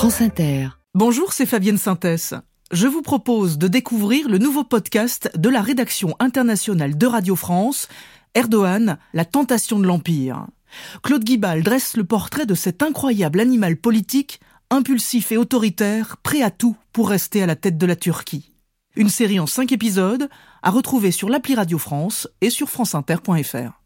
France Inter. Bonjour, c'est Fabienne Synthèse. Je vous propose de découvrir le nouveau podcast de la rédaction internationale de Radio France, Erdogan, la tentation de l'Empire. Claude Guibal dresse le portrait de cet incroyable animal politique, impulsif et autoritaire, prêt à tout pour rester à la tête de la Turquie. Une série en cinq épisodes à retrouver sur l'appli Radio France et sur franceinter.fr.